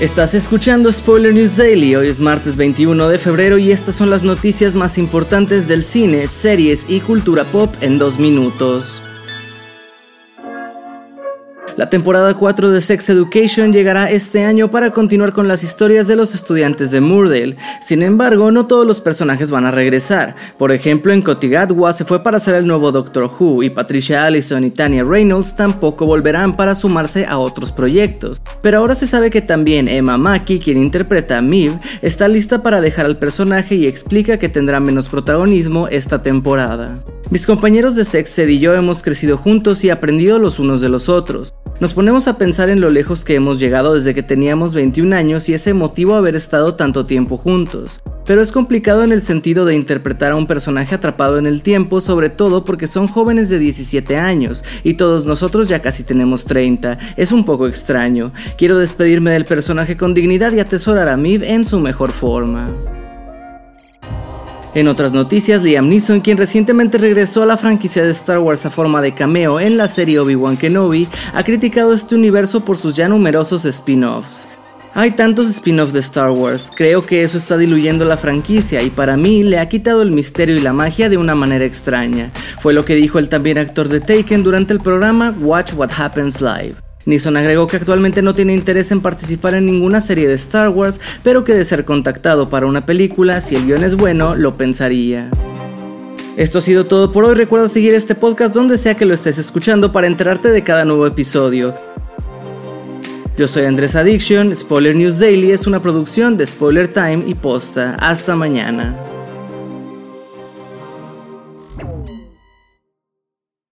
Estás escuchando Spoiler News Daily, hoy es martes 21 de febrero y estas son las noticias más importantes del cine, series y cultura pop en dos minutos. La temporada 4 de Sex Education llegará este año para continuar con las historias de los estudiantes de Moordale. Sin embargo, no todos los personajes van a regresar. Por ejemplo, en Kotigatwa se fue para ser el nuevo Doctor Who y Patricia Allison y Tanya Reynolds tampoco volverán para sumarse a otros proyectos. Pero ahora se sabe que también Emma Mackey, quien interpreta a Miv, está lista para dejar al personaje y explica que tendrá menos protagonismo esta temporada. Mis compañeros de Sex Ed y yo hemos crecido juntos y aprendido los unos de los otros. Nos ponemos a pensar en lo lejos que hemos llegado desde que teníamos 21 años y ese motivo haber estado tanto tiempo juntos. Pero es complicado en el sentido de interpretar a un personaje atrapado en el tiempo, sobre todo porque son jóvenes de 17 años y todos nosotros ya casi tenemos 30. Es un poco extraño. Quiero despedirme del personaje con dignidad y atesorar a Miv en su mejor forma. En otras noticias, Liam Neeson, quien recientemente regresó a la franquicia de Star Wars a forma de cameo en la serie Obi-Wan Kenobi, ha criticado este universo por sus ya numerosos spin-offs. Hay tantos spin-offs de Star Wars, creo que eso está diluyendo la franquicia y para mí le ha quitado el misterio y la magia de una manera extraña. Fue lo que dijo el también actor de Taken durante el programa Watch What Happens Live. Nixon agregó que actualmente no tiene interés en participar en ninguna serie de Star Wars, pero que de ser contactado para una película, si el guion es bueno, lo pensaría. Esto ha sido todo por hoy, recuerda seguir este podcast donde sea que lo estés escuchando para enterarte de cada nuevo episodio. Yo soy Andrés Addiction, Spoiler News Daily es una producción de Spoiler Time y Posta. Hasta mañana.